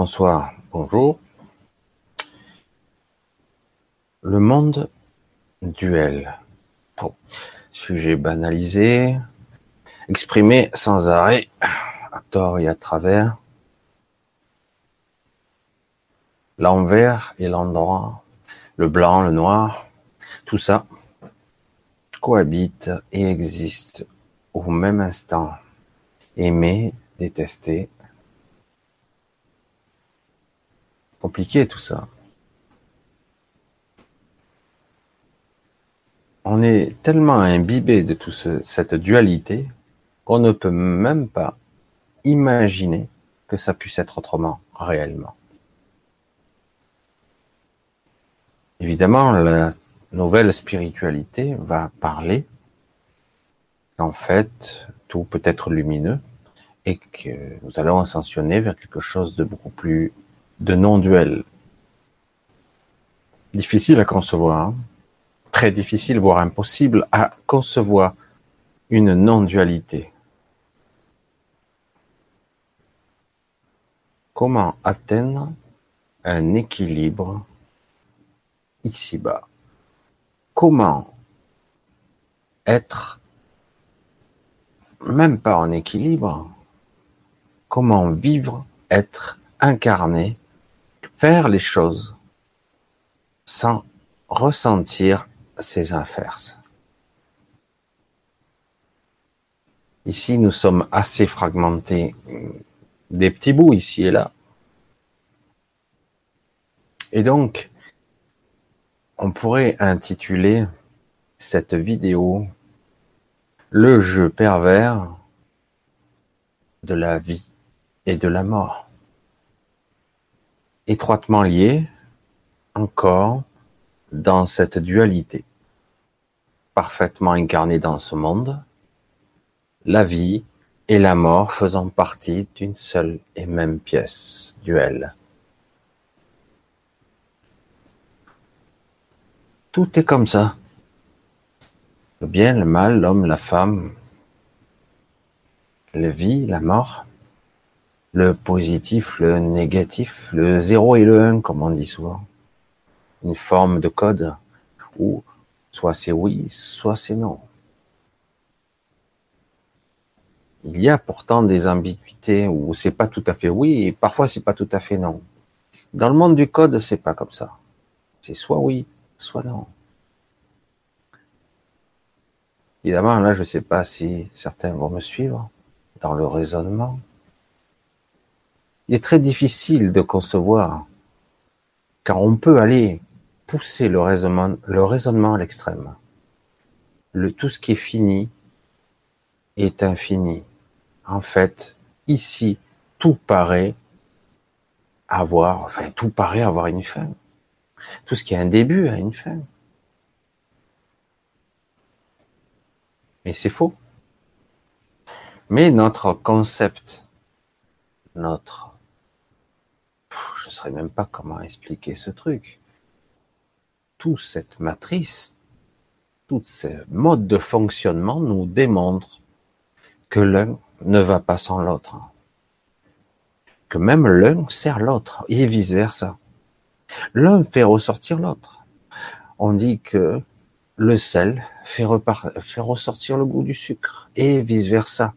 bonsoir, bonjour. Le monde duel. Sujet banalisé, exprimé sans arrêt, à tort et à travers. L'envers et l'endroit, le blanc, le noir, tout ça cohabite et existe au même instant. Aimer, détester. Compliqué tout ça. On est tellement imbibé de toute cette dualité qu'on ne peut même pas imaginer que ça puisse être autrement réellement. Évidemment, la nouvelle spiritualité va parler qu'en fait, tout peut être lumineux et que nous allons ascensionner vers quelque chose de beaucoup plus de non-duel. Difficile à concevoir, hein. très difficile, voire impossible à concevoir une non-dualité. Comment atteindre un équilibre ici-bas? Comment être même pas en équilibre Comment vivre, être incarné, faire les choses sans ressentir ces inverses Ici, nous sommes assez fragmentés, des petits bouts ici et là. Et donc, on pourrait intituler cette vidéo Le jeu pervers de la vie et de la mort. Étroitement liés encore dans cette dualité, parfaitement incarnée dans ce monde, la vie et la mort faisant partie d'une seule et même pièce, duel. Tout est comme ça. Le bien, le mal, l'homme, la femme, la vie, la mort, le positif, le négatif, le zéro et le un, comme on dit souvent. Une forme de code où soit c'est oui, soit c'est non. Il y a pourtant des ambiguïtés où c'est pas tout à fait oui et parfois c'est pas tout à fait non. Dans le monde du code, c'est pas comme ça. C'est soit oui, soit non. Évidemment, là, je ne sais pas si certains vont me suivre dans le raisonnement. Il est très difficile de concevoir, car on peut aller pousser le raisonnement, le raisonnement à l'extrême. Le tout ce qui est fini est infini. En fait, ici, tout paraît avoir, enfin, tout paraît avoir une fin. Tout ce qui a un début a une fin. Mais c'est faux. Mais notre concept, notre, saurais même pas comment expliquer ce truc. Toute cette matrice, tout ce mode de fonctionnement nous démontre que l'un ne va pas sans l'autre. Que même l'un sert l'autre et vice versa. L'un fait ressortir l'autre. On dit que le sel fait, fait ressortir le goût du sucre et vice versa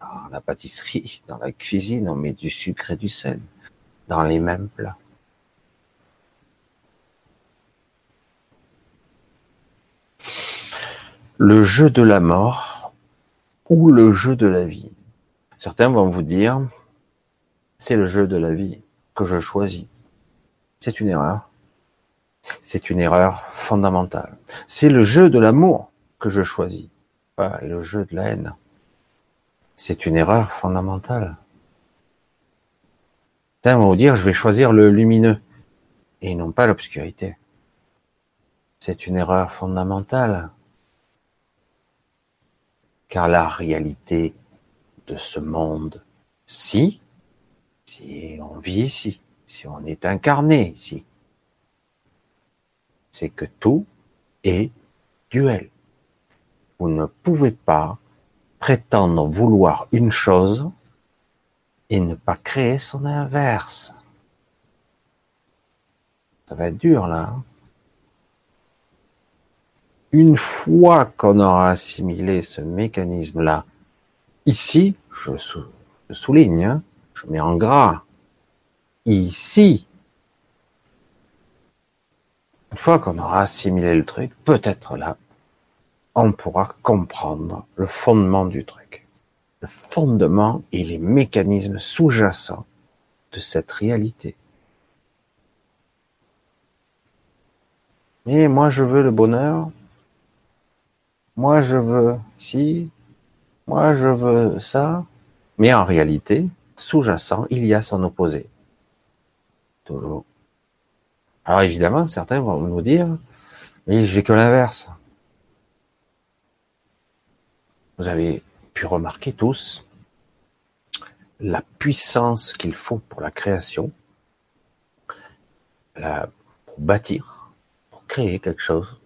dans la pâtisserie, dans la cuisine, on met du sucre et du sel dans les mêmes plats. Le jeu de la mort ou le jeu de la vie? Certains vont vous dire, c'est le jeu de la vie que je choisis. C'est une erreur. C'est une erreur fondamentale. C'est le jeu de l'amour que je choisis, pas le jeu de la haine. C'est une erreur fondamentale. Certains vont vous dire, je vais choisir le lumineux et non pas l'obscurité. C'est une erreur fondamentale. Car la réalité de ce monde, si, si on vit ici, si on est incarné ici, c'est que tout est duel. Vous ne pouvez pas prétendre vouloir une chose et ne pas créer son inverse. Ça va être dur là. Hein. Une fois qu'on aura assimilé ce mécanisme-là, ici, je, souligne, hein, je mets en gras, ici, une fois qu'on aura assimilé le truc, peut-être là, on pourra comprendre le fondement du truc, le fondement et les mécanismes sous-jacents de cette réalité. Mais moi je veux le bonheur, moi je veux si, moi je veux ça, mais en réalité, sous-jacent, il y a son opposé. Toujours. Alors évidemment, certains vont nous dire, mais j'ai que l'inverse. Vous avez pu remarquer tous la puissance qu'il faut pour la création, pour bâtir, pour créer quelque chose,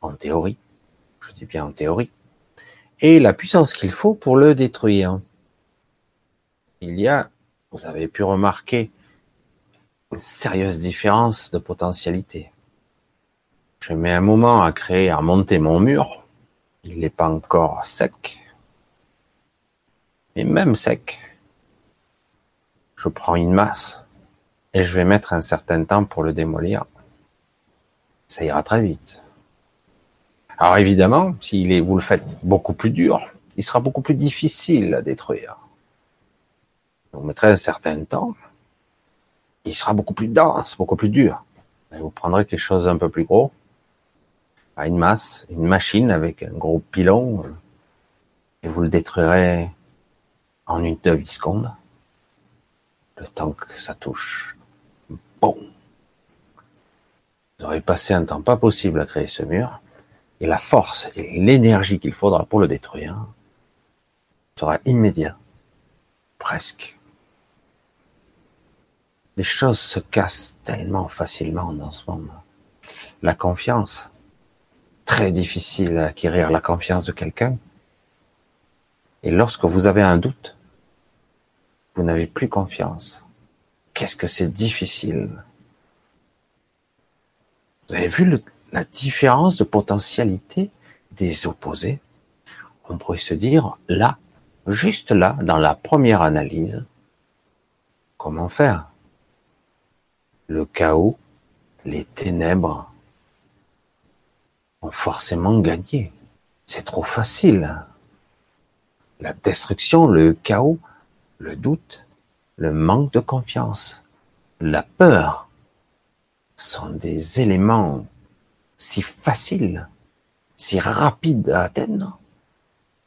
en théorie, je dis bien en théorie, et la puissance qu'il faut pour le détruire. Il y a, vous avez pu remarquer, une sérieuse différence de potentialité. Je mets un moment à créer, à monter mon mur, il n'est pas encore sec, mais même sec, je prends une masse et je vais mettre un certain temps pour le démolir. Ça ira très vite. Alors évidemment, si vous le faites beaucoup plus dur, il sera beaucoup plus difficile à détruire. Vous mettrez un certain temps, il sera beaucoup plus dense, beaucoup plus dur. Et vous prendrez quelque chose d'un peu plus gros, à une masse, une machine avec un gros pilon, et vous le détruirez en une demi-seconde, le temps que ça touche. Bon. Vous aurez passé un temps pas possible à créer ce mur, et la force et l'énergie qu'il faudra pour le détruire sera immédiat. Presque. Les choses se cassent tellement facilement dans ce monde. La confiance. Très difficile à acquérir la confiance de quelqu'un. Et lorsque vous avez un doute, vous n'avez plus confiance. Qu'est-ce que c'est difficile? Vous avez vu la différence de potentialité des opposés? On pourrait se dire, là, juste là, dans la première analyse, comment faire? Le chaos, les ténèbres forcément gagné. C'est trop facile la destruction, le chaos, le doute, le manque de confiance, la peur sont des éléments si faciles, si rapides à atteindre,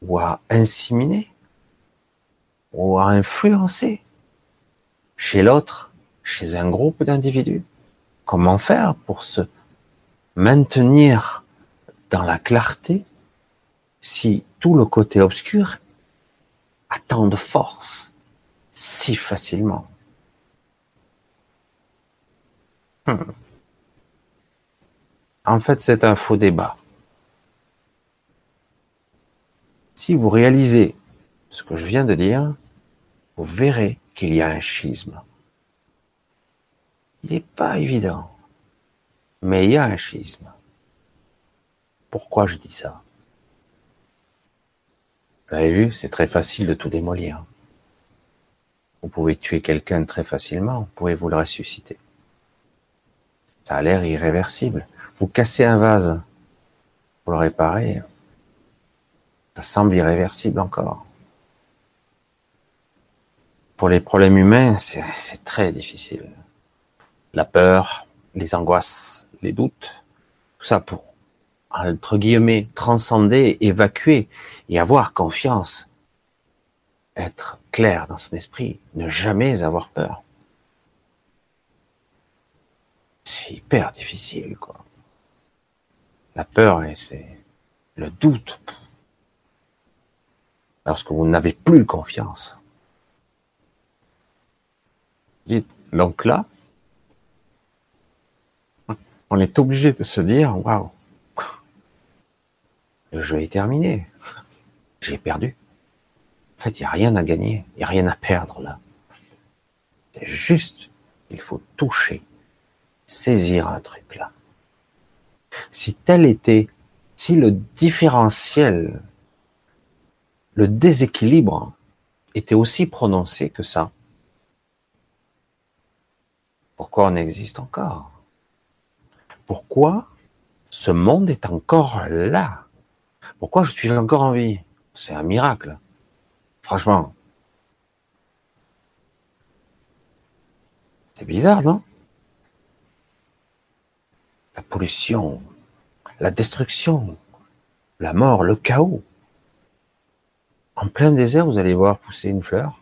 ou à inséminer, ou à influencer chez l'autre, chez un groupe d'individus. Comment faire pour se maintenir dans la clarté si tout le côté obscur à tant de force si facilement. Hmm. En fait, c'est un faux débat. Si vous réalisez ce que je viens de dire, vous verrez qu'il y a un schisme. Il n'est pas évident, mais il y a un schisme. Pourquoi je dis ça? Vous avez vu, c'est très facile de tout démolir. Vous pouvez tuer quelqu'un très facilement, vous pouvez vous le ressusciter. Ça a l'air irréversible. Vous cassez un vase pour le réparer, ça semble irréversible encore. Pour les problèmes humains, c'est très difficile. La peur, les angoisses, les doutes, tout ça pour entre guillemets, transcender, évacuer et avoir confiance. Être clair dans son esprit, ne jamais avoir peur. C'est hyper difficile, quoi. La peur, c'est le doute. Lorsque vous n'avez plus confiance. Donc là, on est obligé de se dire, waouh, le jeu est terminé. J'ai perdu. En fait, il n'y a rien à gagner, il n'y a rien à perdre là. C'est juste, il faut toucher saisir un truc là. Si tel était, si le différentiel, le déséquilibre était aussi prononcé que ça, pourquoi on existe encore? Pourquoi ce monde est encore là? Pourquoi je suis encore en vie? C'est un miracle. Franchement. C'est bizarre, non? La pollution, la destruction, la mort, le chaos. En plein désert, vous allez voir pousser une fleur.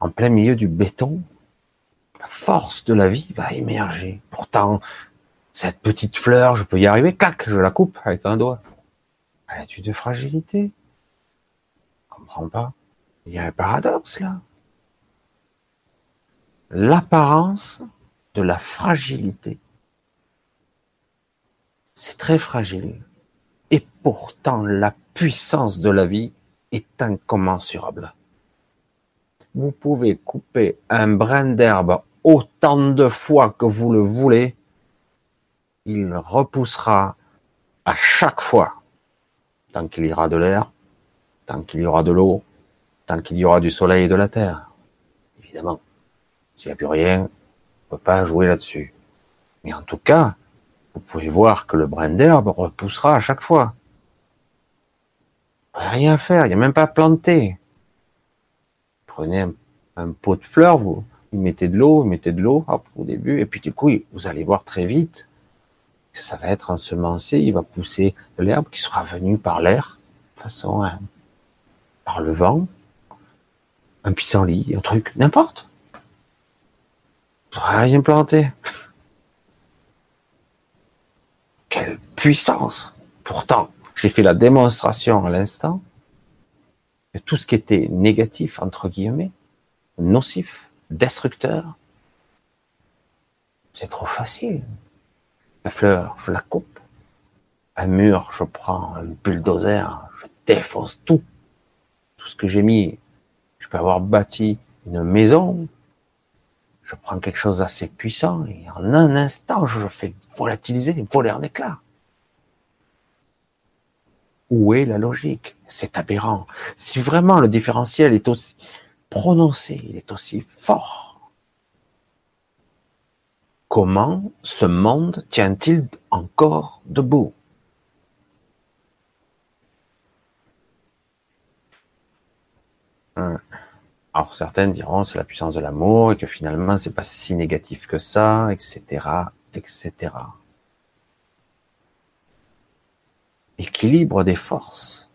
En plein milieu du béton, la force de la vie va émerger. Pourtant, cette petite fleur, je peux y arriver, clac, je la coupe avec un doigt. Elle est de fragilité. Je comprends pas. Il y a un paradoxe là. L'apparence de la fragilité. C'est très fragile. Et pourtant, la puissance de la vie est incommensurable. Vous pouvez couper un brin d'herbe autant de fois que vous le voulez, il repoussera à chaque fois, tant qu'il y aura de l'air, tant qu'il y aura de l'eau, tant qu'il y aura du soleil et de la terre. Évidemment, s'il n'y a plus rien, on ne peut pas jouer là-dessus. Mais en tout cas, vous pouvez voir que le brin d'herbe repoussera à chaque fois. Rien faire, il n'y a même pas à planter. Prenez un, pot de fleurs, vous, vous mettez de l'eau, vous mettez de l'eau, au début, et puis du coup, vous allez voir très vite ça va être ensemencé, il va pousser de l'herbe qui sera venue par l'air, façon, hein, par le vent, un pissenlit, un truc, n'importe. Vous rien planté. Quelle puissance Pourtant, j'ai fait la démonstration à l'instant que tout ce qui était négatif, entre guillemets, nocif, destructeur, c'est trop facile. Fleur, je la coupe. Un mur, je prends un bulldozer, je défonce tout. Tout ce que j'ai mis. Je peux avoir bâti une maison. Je prends quelque chose d'assez puissant et en un instant, je fais volatiliser, voler en éclats. Où est la logique? C'est aberrant. Si vraiment le différentiel est aussi prononcé, il est aussi fort, Comment ce monde tient-il encore debout? Alors certaines diront c'est la puissance de l'amour et que finalement c'est pas si négatif que ça, etc., etc. Équilibre des forces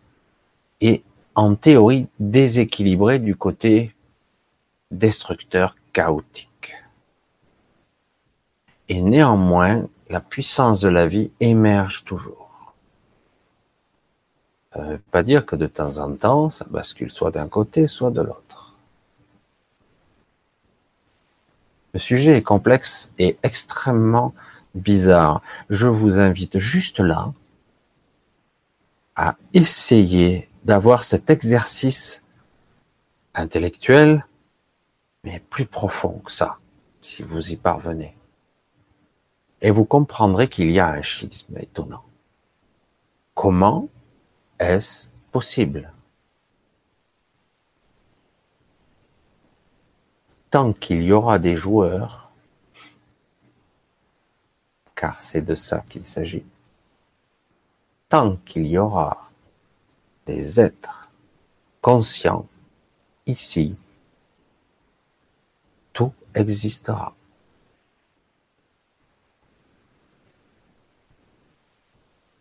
et en théorie déséquilibré du côté destructeur chaotique. Et néanmoins, la puissance de la vie émerge toujours. Ça ne veut pas dire que de temps en temps, ça bascule soit d'un côté, soit de l'autre. Le sujet est complexe et extrêmement bizarre. Je vous invite juste là à essayer d'avoir cet exercice intellectuel, mais plus profond que ça, si vous y parvenez et vous comprendrez qu'il y a un schisme étonnant. Comment est-ce possible? Tant qu'il y aura des joueurs, car c'est de ça qu'il s'agit, tant qu'il y aura des êtres conscients ici, tout existera.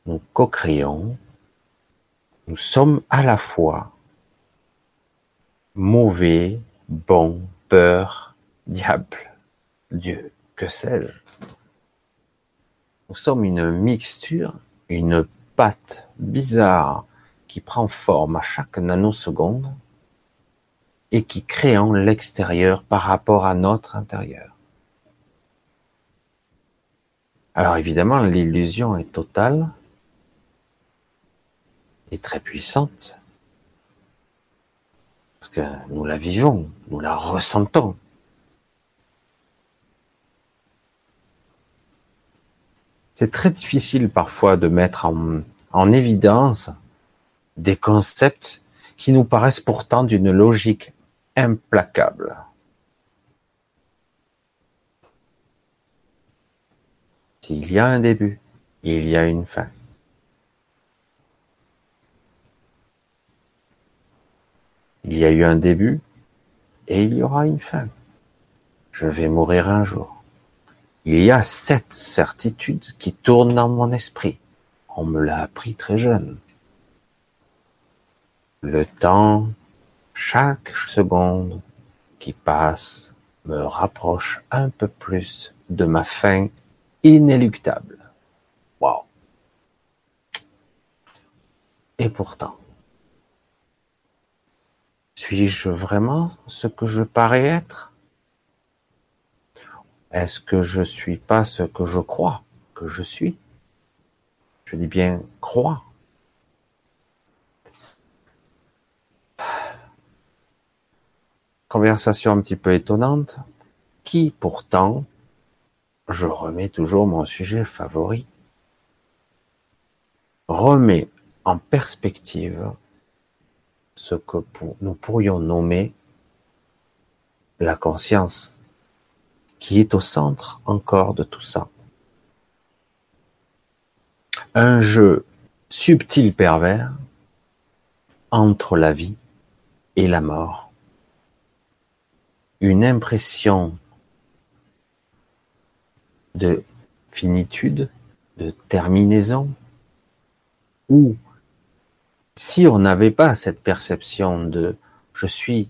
Nous co-créons, nous sommes à la fois mauvais, bon, peur, diable, Dieu, que sais-je. Nous sommes une mixture, une pâte bizarre qui prend forme à chaque nanoseconde et qui crée en l'extérieur par rapport à notre intérieur. Alors évidemment, l'illusion est totale, très puissante. Parce que nous la vivons, nous la ressentons. C'est très difficile parfois de mettre en, en évidence des concepts qui nous paraissent pourtant d'une logique implacable. S'il y a un début, il y a une fin. Il y a eu un début et il y aura une fin. Je vais mourir un jour. Il y a cette certitude qui tourne dans mon esprit. On me l'a appris très jeune. Le temps, chaque seconde qui passe, me rapproche un peu plus de ma fin inéluctable. Wow. Et pourtant, suis-je vraiment ce que je parais être? Est-ce que je suis pas ce que je crois que je suis? Je dis bien crois. Conversation un petit peu étonnante, qui pourtant, je remets toujours mon sujet favori, remet en perspective ce que nous pourrions nommer la conscience, qui est au centre encore de tout ça. Un jeu subtil pervers entre la vie et la mort. Une impression de finitude, de terminaison, ou si on n'avait pas cette perception de je suis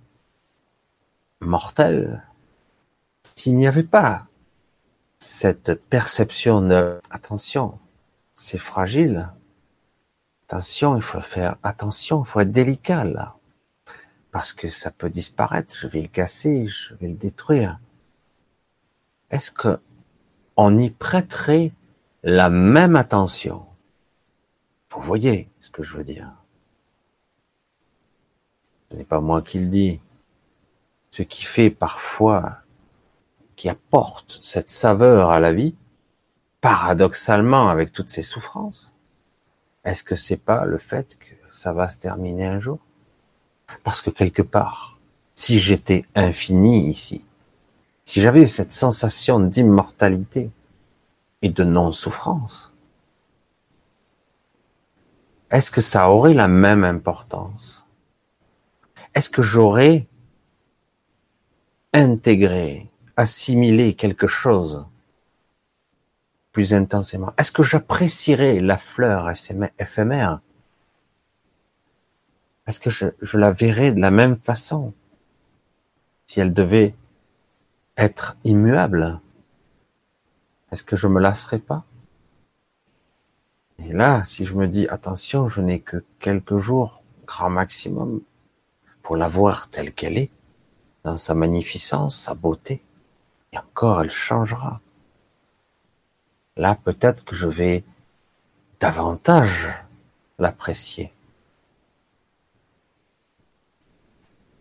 mortel, s'il n'y avait pas cette perception de attention, c'est fragile, attention, il faut faire attention, il faut être délicat là, parce que ça peut disparaître, je vais le casser, je vais le détruire. Est-ce que on y prêterait la même attention? Vous voyez ce que je veux dire ce n'est pas moi qui le dis. Ce qui fait parfois, qui apporte cette saveur à la vie, paradoxalement avec toutes ces souffrances, est-ce que c'est pas le fait que ça va se terminer un jour? Parce que quelque part, si j'étais infini ici, si j'avais cette sensation d'immortalité et de non-souffrance, est-ce que ça aurait la même importance? Est-ce que j'aurais intégré, assimilé quelque chose plus intensément? Est-ce que j'apprécierais la fleur éphémère? Est-ce que je, la verrais de la même façon si elle devait être immuable? Est-ce que je me lasserais pas? Et là, si je me dis attention, je n'ai que quelques jours, grand maximum, pour la voir telle qu'elle est, dans sa magnificence, sa beauté. Et encore, elle changera. Là, peut-être que je vais davantage l'apprécier.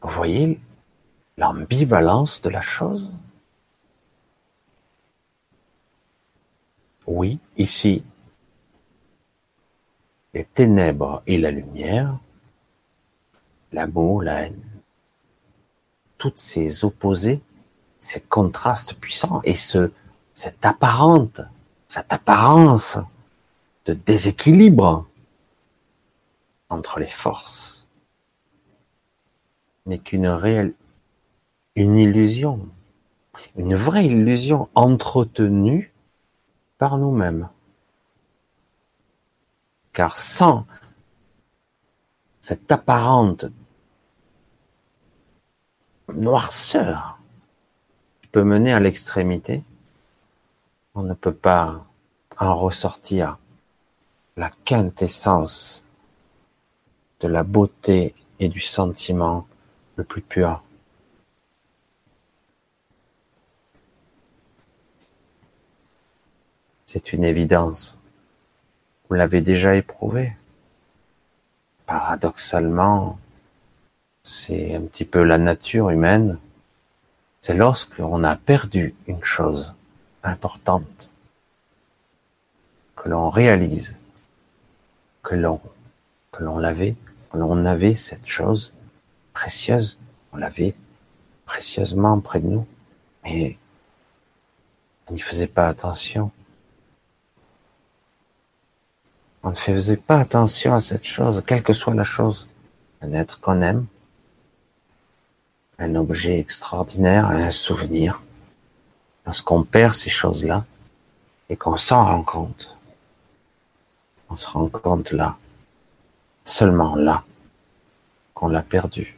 Vous voyez l'ambivalence de la chose? Oui, ici, les ténèbres et la lumière l'amour, la haine, toutes ces opposés, ces contrastes puissants et ce, cette apparente, cette apparence de déséquilibre entre les forces n'est qu'une réelle, une illusion, une vraie illusion entretenue par nous-mêmes. Car sans cette apparente noirceur qui peut mener à l'extrémité, on ne peut pas en ressortir la quintessence de la beauté et du sentiment le plus pur. C'est une évidence. Vous l'avez déjà éprouvé. Paradoxalement, c'est un petit peu la nature humaine, c'est lorsqu'on a perdu une chose importante, que l'on réalise que l'on que l'on l'avait, que l'on avait cette chose précieuse, on l'avait précieusement près de nous, mais on n'y faisait pas attention. On ne faisait pas attention à cette chose, quelle que soit la chose. Un être qu'on aime, un objet extraordinaire, un souvenir. Lorsqu'on perd ces choses-là et qu'on s'en rend compte, on se rend compte là, seulement là, qu'on l'a perdu.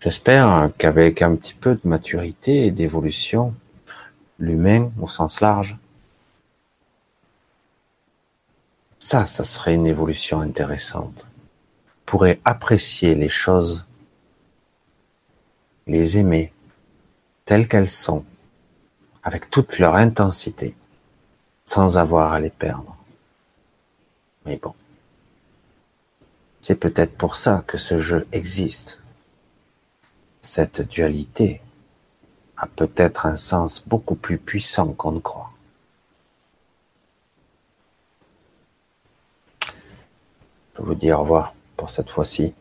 J'espère qu'avec un petit peu de maturité et d'évolution, l'humain au sens large, ça, ça serait une évolution intéressante. Pourrait apprécier les choses, les aimer telles qu'elles sont, avec toute leur intensité, sans avoir à les perdre. Mais bon. C'est peut-être pour ça que ce jeu existe. Cette dualité a peut-être un sens beaucoup plus puissant qu'on ne croit. Je vous dis au revoir pour cette fois-ci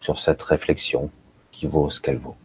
sur cette réflexion qui vaut ce qu'elle vaut.